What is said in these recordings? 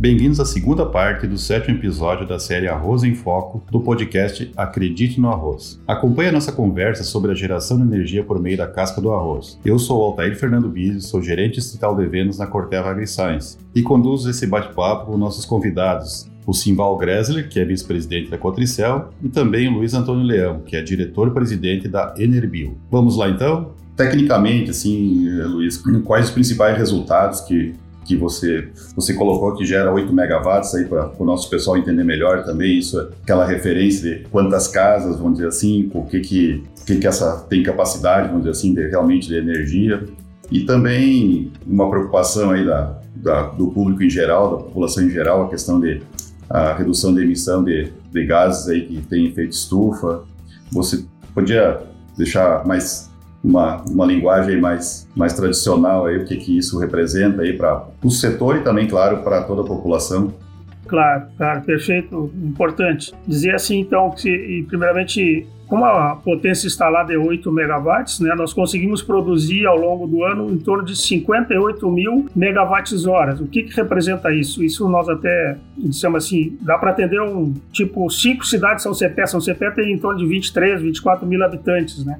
Bem-vindos à segunda parte do sétimo episódio da série Arroz em Foco do podcast Acredite no Arroz. Acompanhe a nossa conversa sobre a geração de energia por meio da casca do arroz. Eu sou Altair Fernando Bizzi, sou gerente distrital de vendas na Corteva AgriScience e conduzo esse bate-papo com nossos convidados, o Simval Gressler, que é vice-presidente da Cotricel, e também o Luiz Antônio Leão, que é diretor-presidente da Enerbio. Vamos lá então? Tecnicamente, assim, Luiz, quais os principais resultados que que você, você colocou que gera 8 megawatts aí para o nosso pessoal entender melhor também, isso é aquela referência de quantas casas, vamos dizer assim, o que que, que, que essa tem capacidade, vamos dizer assim, de, realmente de energia. E também uma preocupação aí da, da, do público em geral, da população em geral, a questão de a redução de emissão de, de gases aí que tem efeito estufa. Você podia deixar mais uma, uma linguagem mais, mais tradicional aí, o que, que isso representa aí para o setor e também, claro, para toda a população. Claro, claro, perfeito, importante. Dizer assim, então, que primeiramente, como a potência instalada é 8 megawatts, né, nós conseguimos produzir ao longo do ano em torno de 58 mil megawatts horas. O que, que representa isso? Isso nós até dissemos assim, dá para atender um tipo cinco cidades São Cepé. São Cepé tem em torno de 23, 24 mil habitantes, né?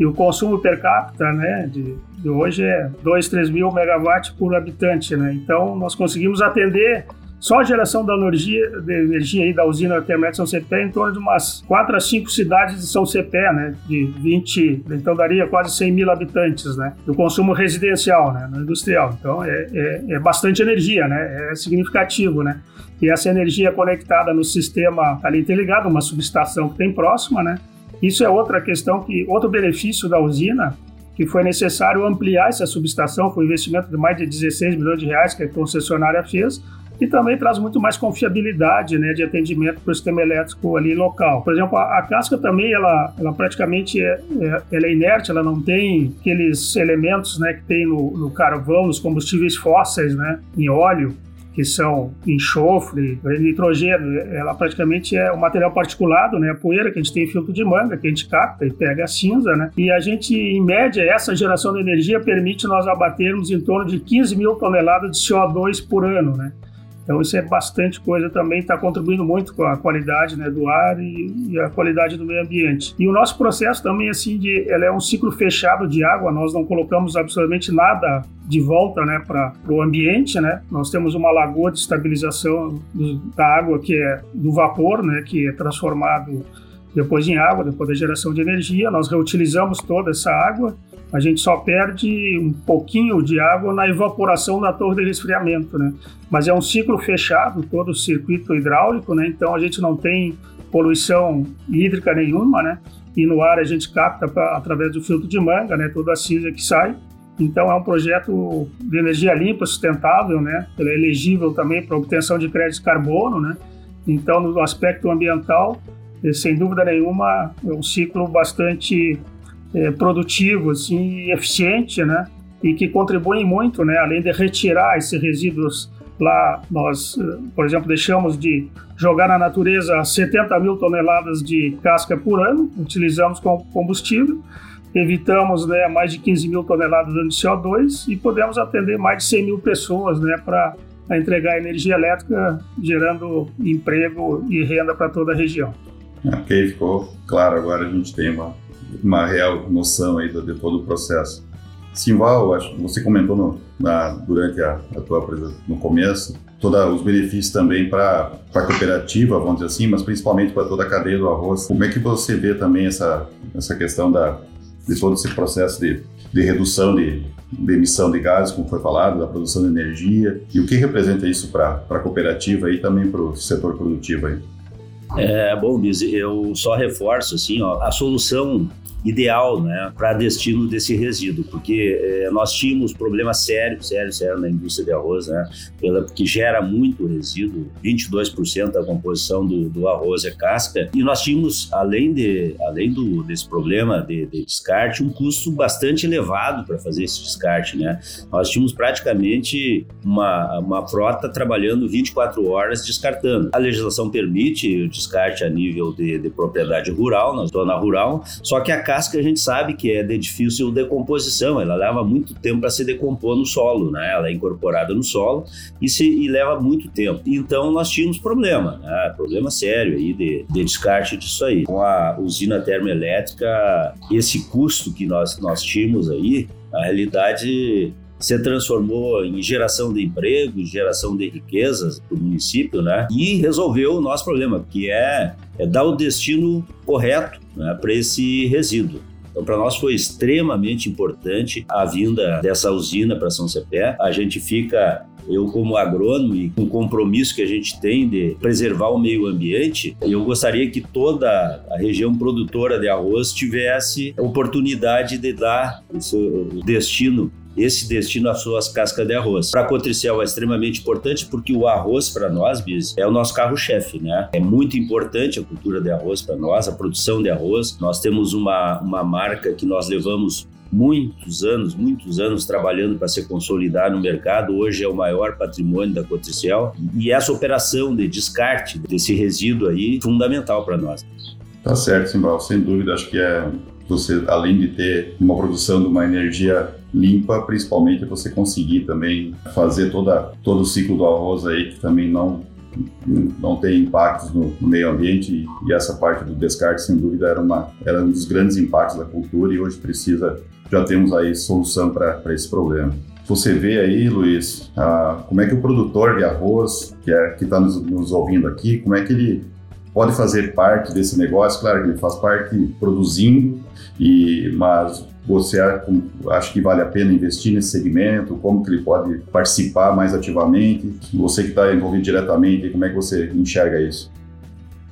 E o consumo per capita né, de, de hoje é 2, 3 mil megawatts por habitante. Né? Então, nós conseguimos atender só a geração da energia, de energia aí da usina Termet São Cepé em torno de umas 4 a 5 cidades de São Cepé, né? De 20, então daria quase 100 mil habitantes, né? Do consumo residencial, né? No industrial. Então é, é, é bastante energia, né? É significativo, né? E essa energia conectada no sistema ali interligado, uma subestação que tem próxima, né? Isso é outra questão que outro benefício da usina que foi necessário ampliar essa subestação, foi um investimento de mais de 16 milhões de reais que a concessionária fez, e também traz muito mais confiabilidade né, de atendimento para o sistema elétrico ali local. Por exemplo, a, a casca também, ela, ela praticamente é, é, ela é inerte, ela não tem aqueles elementos né, que tem no, no carvão, nos combustíveis fósseis, né, em óleo, que são enxofre, nitrogênio, ela praticamente é um material particulado, né? A poeira que a gente tem em filtro de manga, que a gente capta e pega a cinza, né? E a gente, em média, essa geração de energia permite nós abatermos em torno de 15 mil toneladas de CO2 por ano, né? Então isso é bastante coisa também, está contribuindo muito com a qualidade né, do ar e, e, a qualidade do meio ambiente. E o nosso processo também assim de, ela é um ciclo fechado de água. Nós não colocamos absolutamente nada de volta né, para o ambiente, né? Nós temos uma lagoa de estabilização do, da água que é do vapor, né, que é transformado depois em água, depois da geração de energia. Nós reutilizamos toda essa água a gente só perde um pouquinho de água na evaporação da torre de resfriamento, né? Mas é um ciclo fechado, todo o circuito hidráulico, né? Então a gente não tem poluição hídrica nenhuma, né? E no ar a gente capta pra, através do filtro de manga, né? Toda a cinza que sai. Então é um projeto de energia limpa, sustentável, né? Ele é elegível também para obtenção de crédito de carbono, né? Então no aspecto ambiental, sem dúvida nenhuma, é um ciclo bastante é, produtivo assim, e eficiente, né? E que contribuem muito, né? Além de retirar esses resíduos lá, nós, eh, por exemplo, deixamos de jogar na natureza 70 mil toneladas de casca por ano, utilizamos como combustível, evitamos né, mais de 15 mil toneladas de CO2 e podemos atender mais de 100 mil pessoas né, para entregar energia elétrica, gerando emprego e renda para toda a região. Ok, ficou claro. Agora a gente tem uma uma real noção aí de, de todo o processo. Simval, acho que você comentou no, na, durante a, a tua no começo, todos os benefícios também para a cooperativa, vamos dizer assim, mas principalmente para toda a cadeia do arroz. Como é que você vê também essa, essa questão da, de todo esse processo de, de redução de, de emissão de gases, como foi falado, da produção de energia, e o que representa isso para a cooperativa e também para o setor produtivo aí? É, bom, Liz, eu só reforço assim, ó, a solução ideal né, para destino desse resíduo, porque é, nós tínhamos problemas sérios, sérios, sérios na indústria de arroz, né, pela, porque gera muito resíduo, 22% da composição do, do, arroz é casca, e nós tínhamos, além, de, além do, desse problema de, de descarte, um custo bastante elevado para fazer esse descarte. Né? Nós tínhamos praticamente uma, uma frota trabalhando 24 horas descartando. A legislação permite o descarte a nível de, de propriedade rural, na zona rural, só que a casca a gente sabe que é de difícil decomposição, ela leva muito tempo para se decompor no solo, né? Ela é incorporada no solo e, se, e leva muito tempo. Então nós tínhamos problema, né? Problema sério aí de, de descarte disso aí. Com a usina termoelétrica, esse custo que nós, nós tínhamos aí, na realidade se transformou em geração de emprego, geração de riquezas para o município, né? E resolveu o nosso problema, que é, é dar o destino correto né, para esse resíduo. Então, para nós foi extremamente importante a vinda dessa usina para São Cepé. A gente fica eu como agrônomo e com o compromisso que a gente tem de preservar o meio ambiente, eu gostaria que toda a região produtora de arroz tivesse a oportunidade de dar esse destino esse destino às suas cascas de arroz. Para a Cotricel é extremamente importante porque o arroz para nós, Bis, é o nosso carro-chefe, né? É muito importante a cultura de arroz para nós, a produção de arroz. Nós temos uma, uma marca que nós levamos muitos anos, muitos anos trabalhando para se consolidar no mercado. Hoje é o maior patrimônio da Cotricel e essa operação de descarte desse resíduo aí fundamental para nós. Tá certo, Simbal, sem dúvida. Acho que é você, além de ter uma produção de uma energia limpa, principalmente você conseguir também fazer toda, todo o ciclo do arroz aí, que também não não tem impactos no, no meio ambiente e, e, essa parte do descarte sem dúvida era uma era um dos grandes impactos da cultura e hoje precisa já temos aí solução para esse problema. Você vê aí Luiz como é que o produtor de arroz que é está nos, nos ouvindo aqui como é que ele pode fazer parte desse negócio, claro que ele faz parte produzindo, e, mas você acha que vale a pena investir nesse segmento? Como que ele pode participar mais ativamente? Você que está envolvido diretamente, como é que você enxerga isso?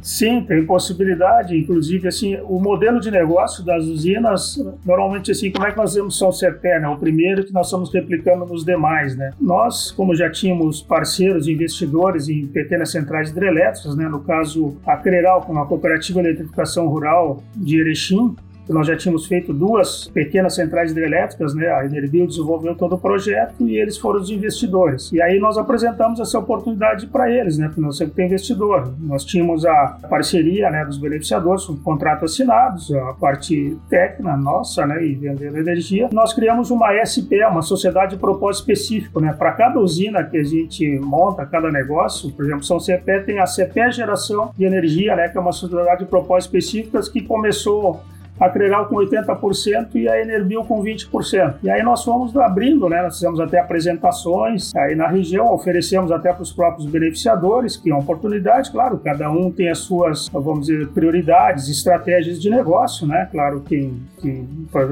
Sim, tem possibilidade. Inclusive, assim, o modelo de negócio das usinas, normalmente, assim, como é que nós vemos São Cepé, né? O primeiro que nós estamos replicando nos demais, né? Nós, como já tínhamos parceiros investidores em pequenas centrais hidrelétricas, né? No caso, a Creral, com a Cooperativa de Eletrificação Rural de Erechim, nós já tínhamos feito duas pequenas centrais hidrelétricas, né? A Enerbio desenvolveu todo o projeto e eles foram os investidores. E aí nós apresentamos essa oportunidade para eles, né? Porque nós sempre tem investidor. Nós tínhamos a parceria, né, dos beneficiadores, com contratos assinados, a parte técnica nossa, né, e vendendo energia. Nós criamos uma SP, uma sociedade de propósito específico, né? Para cada usina que a gente monta, cada negócio, por exemplo, São CPE tem a CPE Geração de Energia, né, que é uma sociedade de propósito específicas que começou a Cregal com 80% e a Enerbil com 20%. E aí nós fomos abrindo, né? Nós fizemos até apresentações aí na região, oferecemos até para os próprios beneficiadores, que é uma oportunidade, claro, cada um tem as suas, vamos dizer, prioridades, estratégias de negócio, né? Claro que, que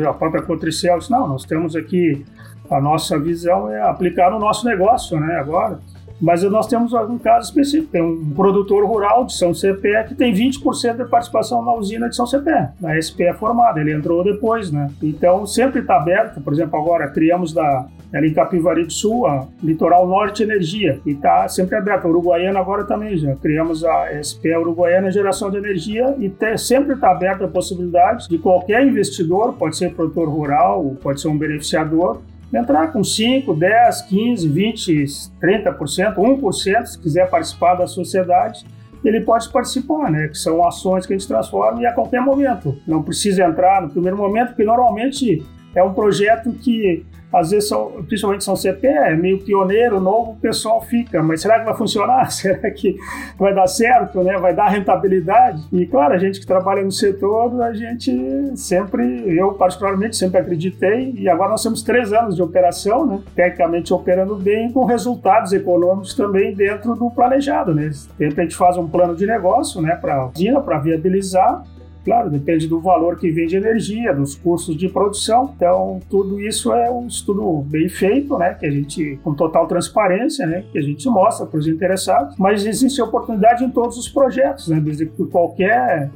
a própria Cotricel disse, não, nós temos aqui a nossa visão é aplicar no nosso negócio, né? Agora, mas nós temos um caso específico, tem um produtor rural de São Cepé que tem 20% de participação na usina de São Cepé, na SPE é formada, ele entrou depois, né? Então sempre está aberto, por exemplo, agora criamos da, ali em Capivari do Sul, a Litoral Norte Energia, e está sempre aberto. A Uruguaiana agora também já criamos a SPE Uruguaiana Geração de Energia e te, sempre está aberta a possibilidade de qualquer investidor, pode ser produtor rural, pode ser um beneficiador, entrar com 5, 10, 15, 20, 30%, 1%, se quiser participar da sociedade, ele pode participar, né? Que são ações que a gente transforma e a qualquer momento. Não precisa entrar no primeiro momento, porque normalmente é um projeto que às vezes, são, principalmente São CP, é meio pioneiro, novo, o pessoal fica, mas será que vai funcionar? Será que vai dar certo, né? Vai dar rentabilidade? E claro, a gente que trabalha no setor, a gente sempre, eu particularmente sempre acreditei, e agora nós temos três anos de operação, né? Tecnicamente operando bem, com resultados econômicos também dentro do planejado, né? Sempre a gente faz um plano de negócio, né, para para viabilizar Claro, depende do valor que vem de energia, dos custos de produção. Então, tudo isso é um estudo bem feito, né? Que a gente, com total transparência, né? Que a gente mostra para os interessados. Mas existe oportunidade em todos os projetos, né? Desde que qualquer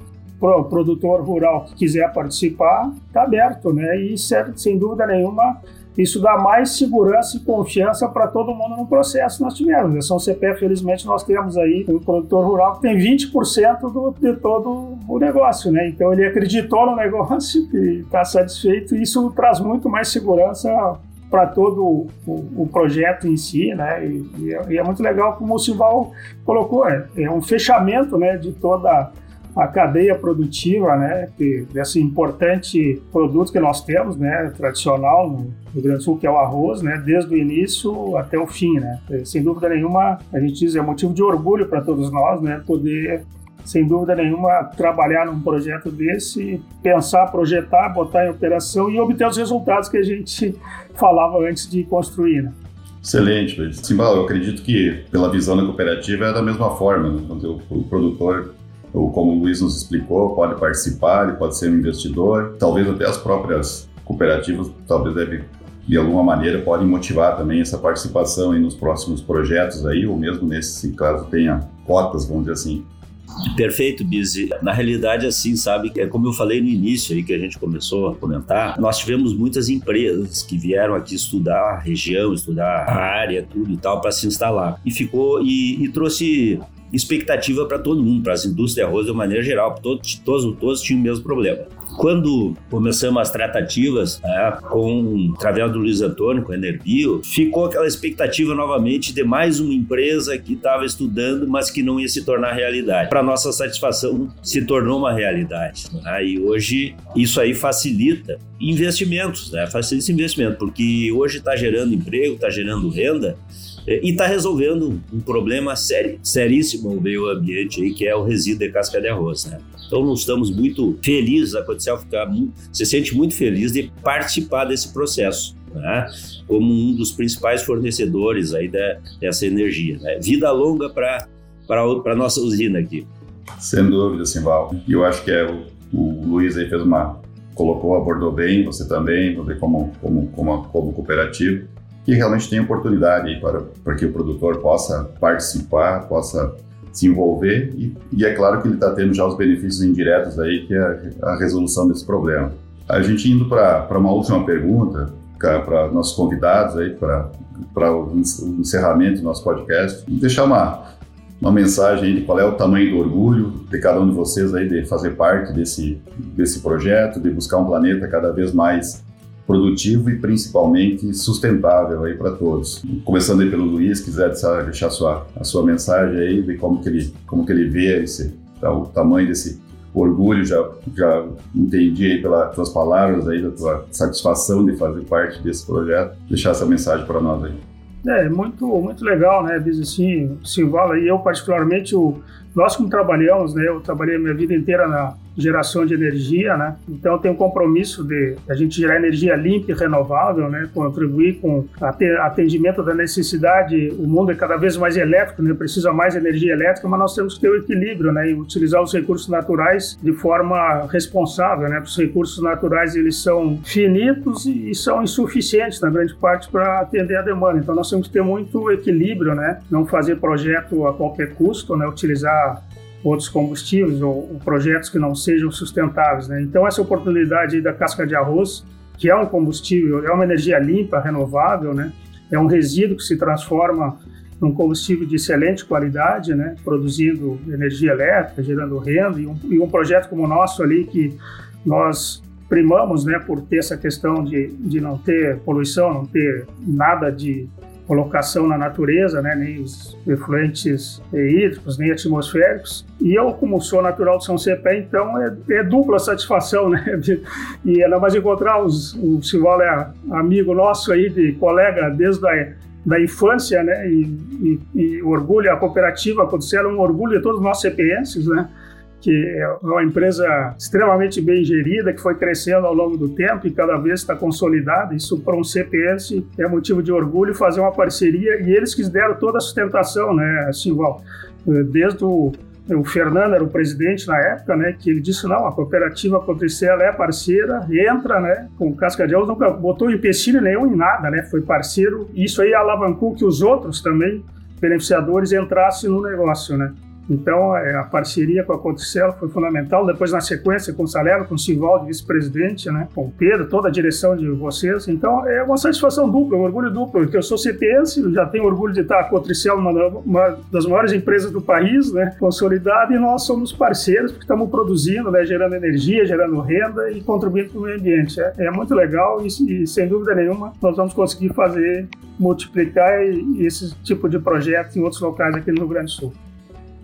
produtor rural que quiser participar, está aberto, né? E, sem dúvida nenhuma, isso dá mais segurança e confiança para todo mundo no processo nós tivemos. A São CPE, felizmente, nós temos aí um produtor rural que tem 20% do, de todo o negócio, né? Então ele acreditou no negócio e está satisfeito. Isso traz muito mais segurança para todo o, o, projeto em si, né? E, e, é, e, é, muito legal como o Sival colocou, é, é um fechamento, né, de toda a cadeia produtiva, né, desse importante produto que nós temos, né, tradicional no Rio Grande do Sul, que é o arroz, né, desde o início até o fim, né. Sem dúvida nenhuma, a gente diz é motivo de orgulho para todos nós, né, poder sem dúvida nenhuma, trabalhar num projeto desse, pensar, projetar, botar em operação e obter os resultados que a gente falava antes de construir. Né? Excelente, Luiz. Eu acredito que pela visão da cooperativa é da mesma forma. Né? Quando o produtor, ou como o Luiz nos explicou, pode participar, ele pode ser um investidor, talvez até as próprias cooperativas talvez devem de alguma maneira podem motivar também essa participação aí nos próximos projetos aí, ou mesmo nesse caso tenha cotas, vamos dizer assim, Perfeito, Bizi. Na realidade, assim, sabe, é como eu falei no início aí que a gente começou a comentar, nós tivemos muitas empresas que vieram aqui estudar a região, estudar a área, tudo e tal, para se instalar. E ficou, e, e trouxe expectativa para todo mundo, para as indústrias de arroz de maneira geral, todos, todos, todos tinham o mesmo problema. Quando começamos as tratativas né, com através do Luiz Antônio, com a Enerbio, ficou aquela expectativa novamente de mais uma empresa que estava estudando, mas que não ia se tornar realidade. Para nossa satisfação, se tornou uma realidade. Né? E hoje isso aí facilita investimentos, né? facilita investimento, porque hoje está gerando emprego, está gerando renda e está resolvendo um problema sério, seríssimo no meio ambiente aí, que é o resíduo de casca de arroz. Né? Então nós estamos muito felizes, a Codicel fica se sente muito feliz de participar desse processo. Né? como um dos principais fornecedores aí dessa energia. Né? Vida longa para a nossa usina aqui. Sem dúvida, Simval. E eu acho que é o, o Luiz aí fez uma colocou, abordou bem, você também, como, como, como, como cooperativo que realmente tem oportunidade para, para que o produtor possa participar, possa se envolver e, e é claro que ele está tendo já os benefícios indiretos aí, que é a resolução desse problema. A gente indo para uma última pergunta, para nossos convidados aí, para o encerramento do nosso podcast, deixar uma, uma mensagem de qual é o tamanho do orgulho de cada um de vocês aí de fazer parte desse, desse projeto, de buscar um planeta cada vez mais produtivo e principalmente sustentável aí para todos. Começando aí pelo Luiz, quiser deixar a sua, a sua mensagem aí de como que ele, como que ele vê esse, tá, o tamanho desse orgulho, já, já entendi aí pelas tuas palavras aí, da tua satisfação de fazer parte desse projeto. Deixar essa mensagem para nós aí. É, muito, muito legal, né, Diz assim, o Simvala e eu particularmente, o, nós como trabalhamos, né, eu trabalhei a minha vida inteira na geração de energia, né? Então tem um compromisso de a gente gerar energia limpa e renovável, né? Contribuir com atendimento da necessidade. O mundo é cada vez mais elétrico, né? Precisa mais energia elétrica, mas nós temos que ter o equilíbrio, né? E utilizar os recursos naturais de forma responsável, né? Os recursos naturais eles são finitos e são insuficientes na grande parte para atender a demanda. Então nós temos que ter muito equilíbrio, né? Não fazer projeto a qualquer custo, né? Utilizar outros combustíveis ou, projetos que não sejam sustentáveis. Né? Então, essa oportunidade da casca de arroz, que é um combustível, é uma energia limpa, renovável, né? é um resíduo que se transforma num combustível de excelente qualidade, né? produzindo energia elétrica, gerando renda, e um, e um projeto como o nosso ali, que nós primamos né, por ter essa questão de, de não ter poluição, não ter nada de colocação na natureza, né, nem os efluentes hídricos, nem atmosféricos. E eu, como sou natural de São Cepé, então é, é dupla satisfação, né? E ainda mais encontrar os, o Sival é amigo nosso aí, de colega desde a da infância, né? E, e, e orgulho, a cooperativa Codicela é um orgulho de todos nós CPenses, né? Que é uma empresa extremamente bem gerida, que foi crescendo ao longo do tempo e cada vez está consolidada. Isso para um CPS é motivo de orgulho fazer uma parceria e eles que deram toda a sustentação, né, Simval? Desde o o Fernando era o presidente na época, né, que ele disse, não, a cooperativa Cotricela é parceira, entra, né, com casca de nunca botou empecilho nenhum em nada, né, foi parceiro, isso aí alavancou que os outros também, beneficiadores, entrassem no negócio, né. Então, é, a parceria com a Cotricela foi fundamental. Depois, na sequência, com o Salerno, com o Sivaldo, vice-presidente, né? com o Pedro, toda a direção de vocês. Então, é uma satisfação dupla, um orgulho duplo, porque eu sou CPense, já tenho orgulho de estar a Cotricela, uma, uma das maiores empresas do país, né? consolidada, e nós somos parceiros, porque estamos produzindo, né? gerando energia, gerando renda e contribuindo para o meio ambiente. É, é muito legal e, e, sem dúvida nenhuma, nós vamos conseguir fazer, multiplicar esse tipo de projeto em outros locais aqui no Rio Grande do Sul.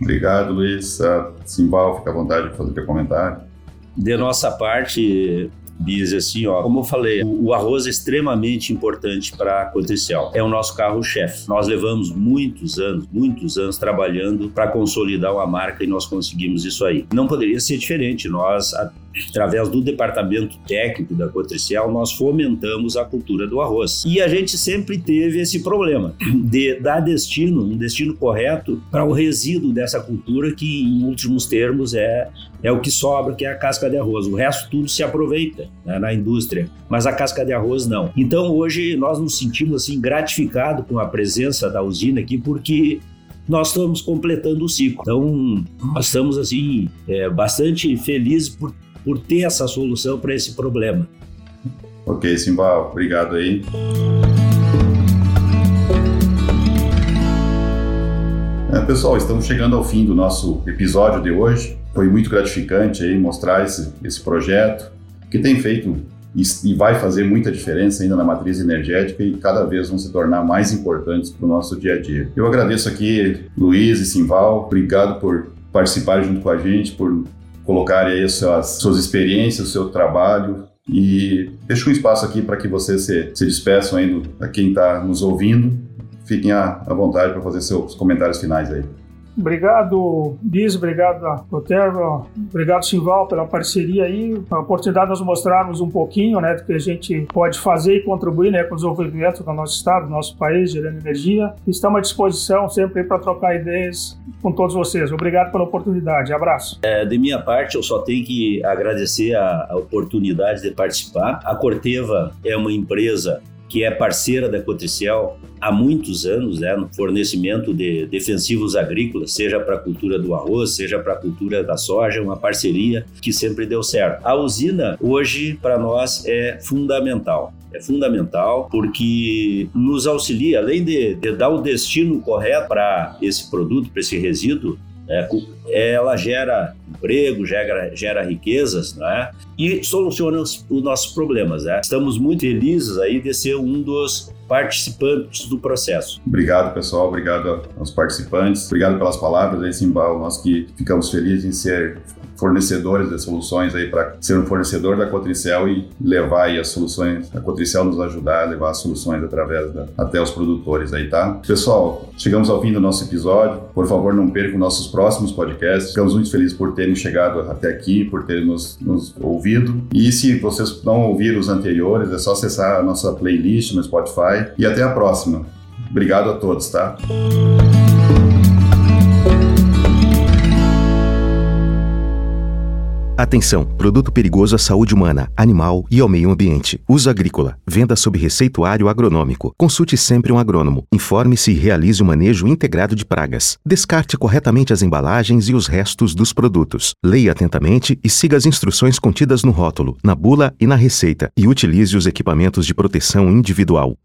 Obrigado, Luiz. Simbal, fica à vontade de fazer teu comentário. De nossa parte, Biz, assim, ó, como eu falei, o arroz é extremamente importante para a Cotricel. É o nosso carro-chefe. Nós levamos muitos anos, muitos anos trabalhando para consolidar uma marca e nós conseguimos isso aí. Não poderia ser diferente. Nós, através do departamento técnico da Cotricel, nós fomentamos a cultura do arroz. E a gente sempre teve esse problema de dar destino, um destino correto para o resíduo dessa cultura que, em últimos termos, é, é o que sobra, que é a casca de arroz. O resto tudo se aproveita né, na indústria, mas a casca de arroz não. Então, hoje, nós nos sentimos assim gratificados com a presença da usina aqui, porque nós estamos completando o ciclo. Então, nós estamos assim é, bastante felizes por por ter essa solução para esse problema. Ok, Simba, obrigado aí. É, pessoal, estamos chegando ao fim do nosso episódio de hoje. Foi muito gratificante aí mostrar esse, esse projeto que tem feito e vai fazer muita diferença ainda na matriz energética e cada vez vão se tornar mais importantes para o nosso dia a dia. Eu agradeço aqui Luiz e Simval, obrigado por participar junto com a gente, por colocarem aí as suas, suas experiências, o seu trabalho e deixo um espaço aqui para que vocês se, se despeçam aí a quem está nos ouvindo. Fiquem à, à vontade para fazer seus comentários finais aí. Obrigado, Bis, obrigado, Otero, obrigado, Simval, pela parceria aí, a oportunidade de nós mostrarmos um pouquinho né, do que a gente pode fazer e contribuir né, com o desenvolvimento do nosso estado, do nosso país, gerando energia. Estamos à disposição sempre para trocar ideias com todos vocês. Obrigado pela oportunidade. Abraço. É, de minha parte, eu só tenho que agradecer a, a oportunidade de participar. A Corteva é uma empresa que é parceira da Cotricel há muitos anos, né, no fornecimento de defensivos agrícolas, seja para a cultura do arroz, seja para a cultura da soja, uma parceria que sempre deu certo. A usina hoje para nós é fundamental. É fundamental porque nos auxilia, além de, de dar o destino correto para esse produto, para esse resíduo, é, ela gera emprego, gera, gera riquezas, né? E soluciona os, os nossos problemas, né? Estamos muito felizes aí de ser um dos participantes do processo. Obrigado, pessoal. Obrigado aos participantes. Obrigado pelas palavras aí, Simbal. Nós que ficamos felizes em ser fornecedores de soluções aí para ser um fornecedor da Cotricel e levar aí as soluções, a Cotricel nos ajudar a levar as soluções através da, até os produtores aí, tá? Pessoal, chegamos ao fim do nosso episódio. Por favor, não percam nossos próximos podcasts. Ficamos muito felizes por terem chegado até aqui, por terem nos, nos ouvido. E se vocês não ouviram os anteriores, é só acessar a nossa playlist no Spotify. E até a próxima. Obrigado a todos, tá? Atenção! Produto perigoso à saúde humana, animal e ao meio ambiente. Uso agrícola. Venda sob receituário agronômico. Consulte sempre um agrônomo. Informe-se e realize o um manejo integrado de pragas. Descarte corretamente as embalagens e os restos dos produtos. Leia atentamente e siga as instruções contidas no rótulo, na bula e na receita. E utilize os equipamentos de proteção individual.